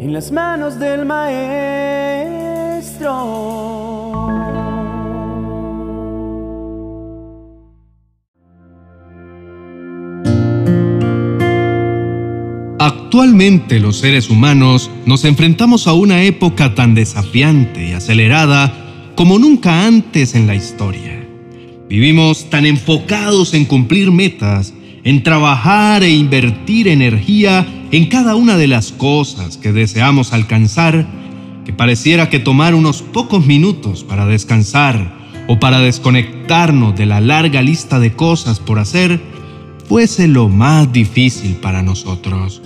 en las manos del Maestro. Actualmente los seres humanos nos enfrentamos a una época tan desafiante y acelerada como nunca antes en la historia. Vivimos tan enfocados en cumplir metas, en trabajar e invertir energía en cada una de las cosas que deseamos alcanzar, que pareciera que tomar unos pocos minutos para descansar o para desconectarnos de la larga lista de cosas por hacer fuese lo más difícil para nosotros.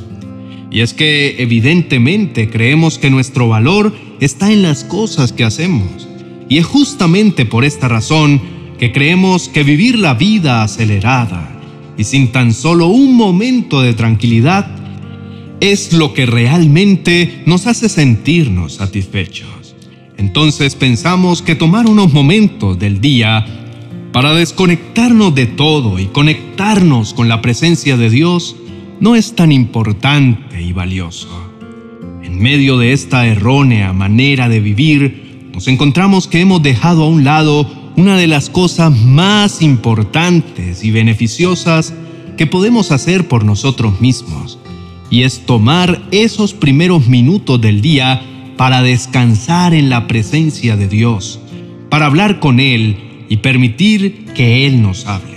Y es que evidentemente creemos que nuestro valor está en las cosas que hacemos. Y es justamente por esta razón que creemos que vivir la vida acelerada y sin tan solo un momento de tranquilidad es lo que realmente nos hace sentirnos satisfechos. Entonces pensamos que tomar unos momentos del día para desconectarnos de todo y conectarnos con la presencia de Dios no es tan importante y valioso. En medio de esta errónea manera de vivir, nos encontramos que hemos dejado a un lado una de las cosas más importantes y beneficiosas que podemos hacer por nosotros mismos, y es tomar esos primeros minutos del día para descansar en la presencia de Dios, para hablar con Él y permitir que Él nos hable.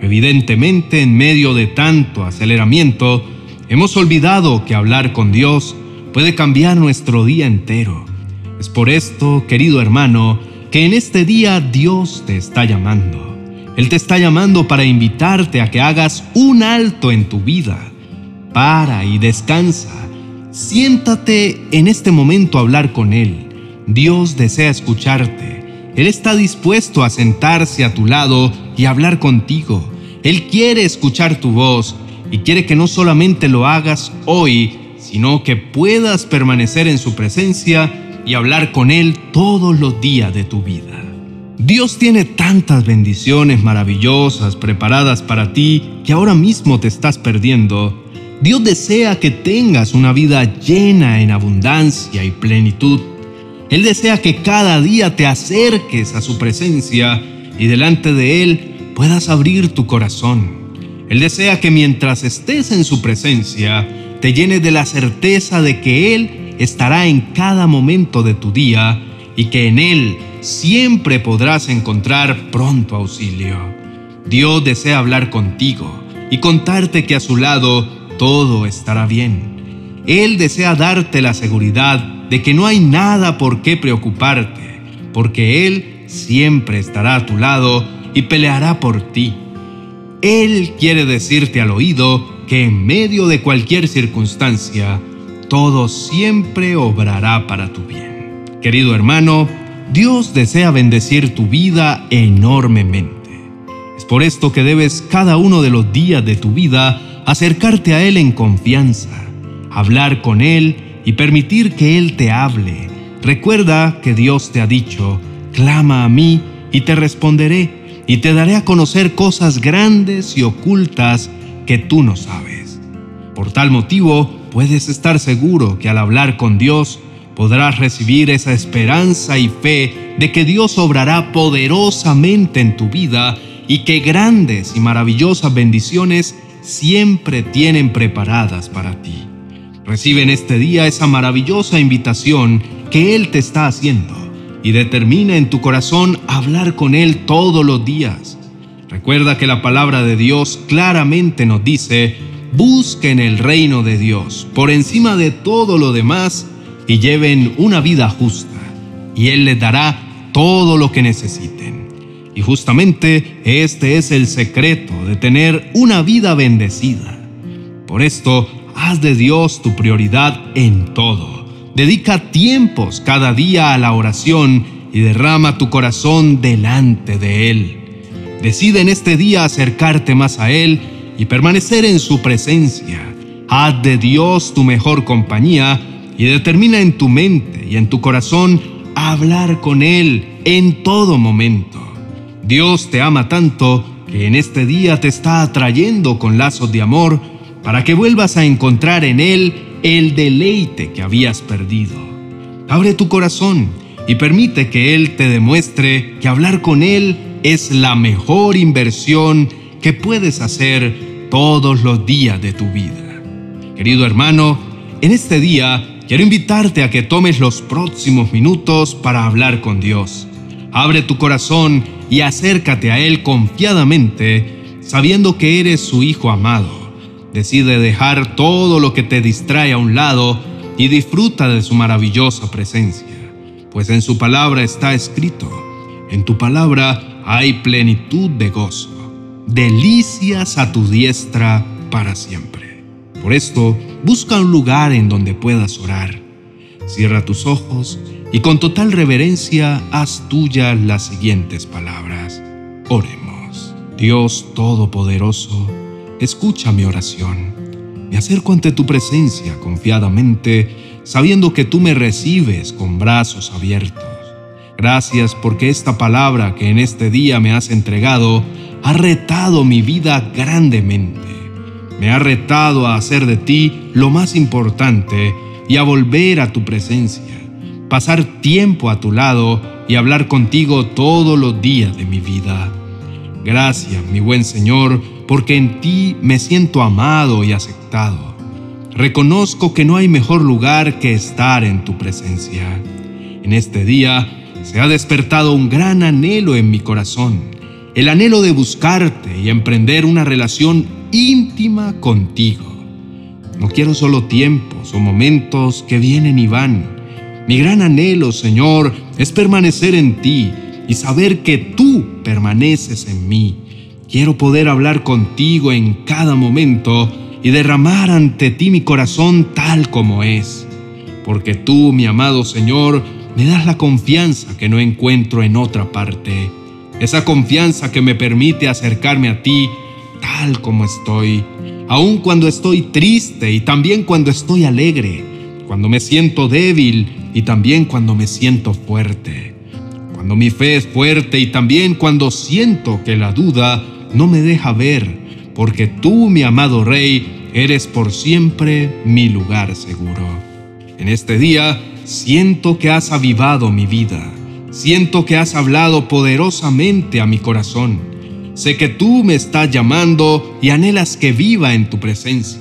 Evidentemente, en medio de tanto aceleramiento, hemos olvidado que hablar con Dios puede cambiar nuestro día entero. Es por esto, querido hermano, que en este día Dios te está llamando. Él te está llamando para invitarte a que hagas un alto en tu vida. Para y descansa. Siéntate en este momento a hablar con Él. Dios desea escucharte. Él está dispuesto a sentarse a tu lado y hablar contigo. Él quiere escuchar tu voz y quiere que no solamente lo hagas hoy, sino que puedas permanecer en su presencia y hablar con Él todos los días de tu vida. Dios tiene tantas bendiciones maravillosas preparadas para ti que ahora mismo te estás perdiendo. Dios desea que tengas una vida llena en abundancia y plenitud. Él desea que cada día te acerques a su presencia y delante de Él puedas abrir tu corazón. Él desea que mientras estés en su presencia, te llenes de la certeza de que Él estará en cada momento de tu día y que en Él siempre podrás encontrar pronto auxilio. Dios desea hablar contigo y contarte que a su lado todo estará bien. Él desea darte la seguridad de que no hay nada por qué preocuparte, porque Él siempre estará a tu lado y peleará por ti. Él quiere decirte al oído que en medio de cualquier circunstancia, todo siempre obrará para tu bien. Querido hermano, Dios desea bendecir tu vida enormemente. Es por esto que debes cada uno de los días de tu vida acercarte a Él en confianza, hablar con Él y permitir que Él te hable. Recuerda que Dios te ha dicho, clama a mí y te responderé y te daré a conocer cosas grandes y ocultas que tú no sabes. Por tal motivo, puedes estar seguro que al hablar con Dios podrás recibir esa esperanza y fe de que Dios obrará poderosamente en tu vida y que grandes y maravillosas bendiciones siempre tienen preparadas para ti. Recibe en este día esa maravillosa invitación que Él te está haciendo y determina en tu corazón hablar con Él todos los días. Recuerda que la palabra de Dios claramente nos dice, busquen el reino de Dios por encima de todo lo demás y lleven una vida justa, y Él les dará todo lo que necesiten. Y justamente este es el secreto de tener una vida bendecida. Por esto, haz de Dios tu prioridad en todo. Dedica tiempos cada día a la oración y derrama tu corazón delante de Él. Decide en este día acercarte más a Él y permanecer en su presencia. Haz de Dios tu mejor compañía y determina en tu mente y en tu corazón hablar con Él en todo momento. Dios te ama tanto que en este día te está atrayendo con lazos de amor para que vuelvas a encontrar en Él el deleite que habías perdido. Abre tu corazón y permite que Él te demuestre que hablar con Él es la mejor inversión que puedes hacer todos los días de tu vida. Querido hermano, en este día quiero invitarte a que tomes los próximos minutos para hablar con Dios. Abre tu corazón y acércate a Él confiadamente, sabiendo que eres su Hijo amado. Decide dejar todo lo que te distrae a un lado y disfruta de su maravillosa presencia, pues en su palabra está escrito, en tu palabra hay plenitud de gozo, delicias a tu diestra para siempre. Por esto, busca un lugar en donde puedas orar. Cierra tus ojos y con total reverencia haz tuya las siguientes palabras. Oremos. Dios Todopoderoso, escucha mi oración. Me acerco ante tu presencia confiadamente, sabiendo que tú me recibes con brazos abiertos. Gracias porque esta palabra que en este día me has entregado ha retado mi vida grandemente. Me ha retado a hacer de ti lo más importante y a volver a tu presencia pasar tiempo a tu lado y hablar contigo todos los días de mi vida. Gracias, mi buen Señor, porque en ti me siento amado y aceptado. Reconozco que no hay mejor lugar que estar en tu presencia. En este día se ha despertado un gran anhelo en mi corazón, el anhelo de buscarte y emprender una relación íntima contigo. No quiero solo tiempos o momentos que vienen y van, mi gran anhelo, Señor, es permanecer en ti y saber que tú permaneces en mí. Quiero poder hablar contigo en cada momento y derramar ante ti mi corazón tal como es. Porque tú, mi amado Señor, me das la confianza que no encuentro en otra parte. Esa confianza que me permite acercarme a ti tal como estoy, aun cuando estoy triste y también cuando estoy alegre, cuando me siento débil y también cuando me siento fuerte. Cuando mi fe es fuerte y también cuando siento que la duda no me deja ver, porque tú, mi amado Rey, eres por siempre mi lugar seguro. En este día siento que has avivado mi vida, siento que has hablado poderosamente a mi corazón. Sé que tú me estás llamando y anhelas que viva en tu presencia.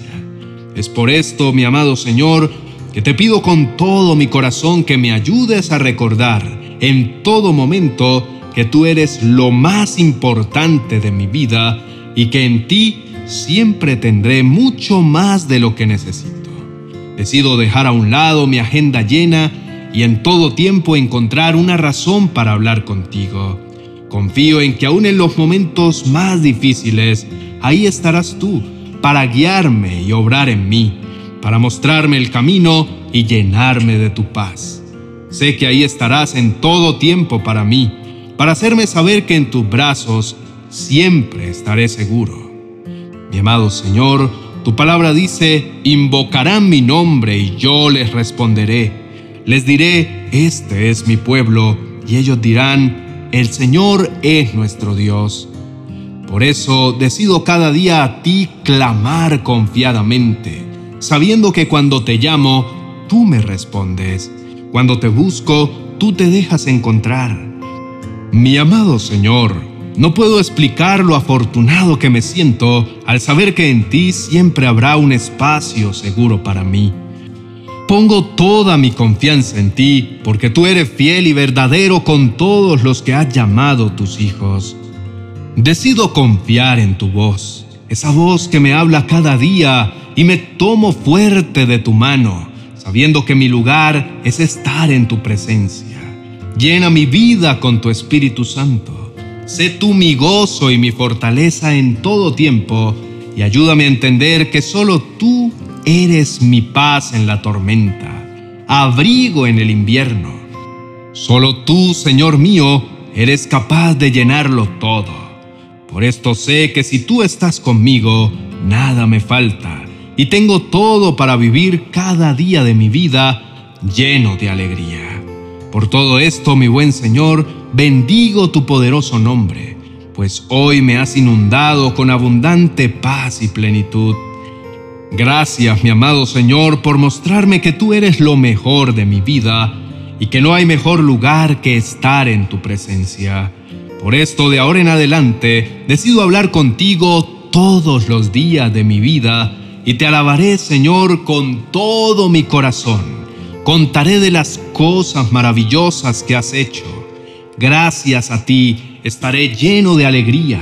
Es por esto, mi amado Señor, que te pido con todo mi corazón que me ayudes a recordar en todo momento que tú eres lo más importante de mi vida y que en ti siempre tendré mucho más de lo que necesito. Decido dejar a un lado mi agenda llena y en todo tiempo encontrar una razón para hablar contigo. Confío en que aún en los momentos más difíciles, ahí estarás tú para guiarme y obrar en mí para mostrarme el camino y llenarme de tu paz. Sé que ahí estarás en todo tiempo para mí, para hacerme saber que en tus brazos siempre estaré seguro. Mi amado Señor, tu palabra dice, invocarán mi nombre y yo les responderé. Les diré, este es mi pueblo, y ellos dirán, el Señor es nuestro Dios. Por eso decido cada día a ti clamar confiadamente sabiendo que cuando te llamo, tú me respondes. Cuando te busco, tú te dejas encontrar. Mi amado Señor, no puedo explicar lo afortunado que me siento al saber que en ti siempre habrá un espacio seguro para mí. Pongo toda mi confianza en ti porque tú eres fiel y verdadero con todos los que has llamado tus hijos. Decido confiar en tu voz, esa voz que me habla cada día y me tomo fuerte de tu mano, sabiendo que mi lugar es estar en tu presencia. Llena mi vida con tu Espíritu Santo. Sé tú mi gozo y mi fortaleza en todo tiempo y ayúdame a entender que solo tú eres mi paz en la tormenta, abrigo en el invierno. Solo tú, Señor mío, eres capaz de llenarlo todo. Por esto sé que si tú estás conmigo, nada me falta y tengo todo para vivir cada día de mi vida lleno de alegría. Por todo esto, mi buen Señor, bendigo tu poderoso nombre, pues hoy me has inundado con abundante paz y plenitud. Gracias, mi amado Señor, por mostrarme que tú eres lo mejor de mi vida y que no hay mejor lugar que estar en tu presencia. Por esto, de ahora en adelante, decido hablar contigo todos los días de mi vida y te alabaré, Señor, con todo mi corazón. Contaré de las cosas maravillosas que has hecho. Gracias a ti estaré lleno de alegría.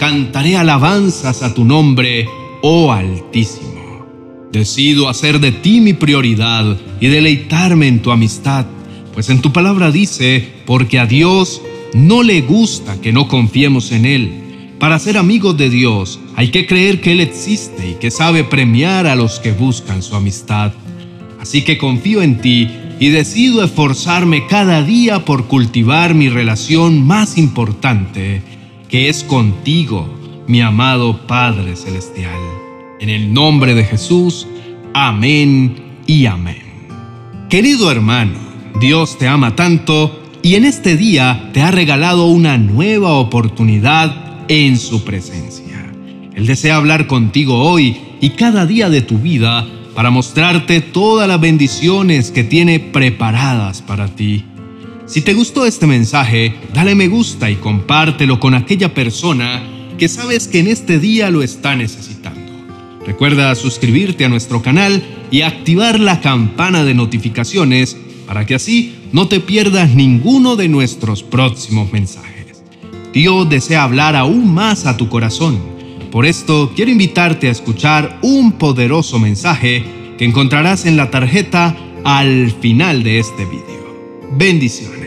Cantaré alabanzas a tu nombre, oh Altísimo. Decido hacer de ti mi prioridad y deleitarme en tu amistad, pues en tu palabra dice, porque a Dios no le gusta que no confiemos en Él. Para ser amigos de Dios hay que creer que Él existe y que sabe premiar a los que buscan su amistad. Así que confío en ti y decido esforzarme cada día por cultivar mi relación más importante, que es contigo, mi amado Padre Celestial. En el nombre de Jesús, amén y amén. Querido hermano, Dios te ama tanto y en este día te ha regalado una nueva oportunidad en su presencia. Él desea hablar contigo hoy y cada día de tu vida para mostrarte todas las bendiciones que tiene preparadas para ti. Si te gustó este mensaje, dale me gusta y compártelo con aquella persona que sabes que en este día lo está necesitando. Recuerda suscribirte a nuestro canal y activar la campana de notificaciones para que así no te pierdas ninguno de nuestros próximos mensajes. Dios desea hablar aún más a tu corazón. Por esto quiero invitarte a escuchar un poderoso mensaje que encontrarás en la tarjeta al final de este video. Bendiciones.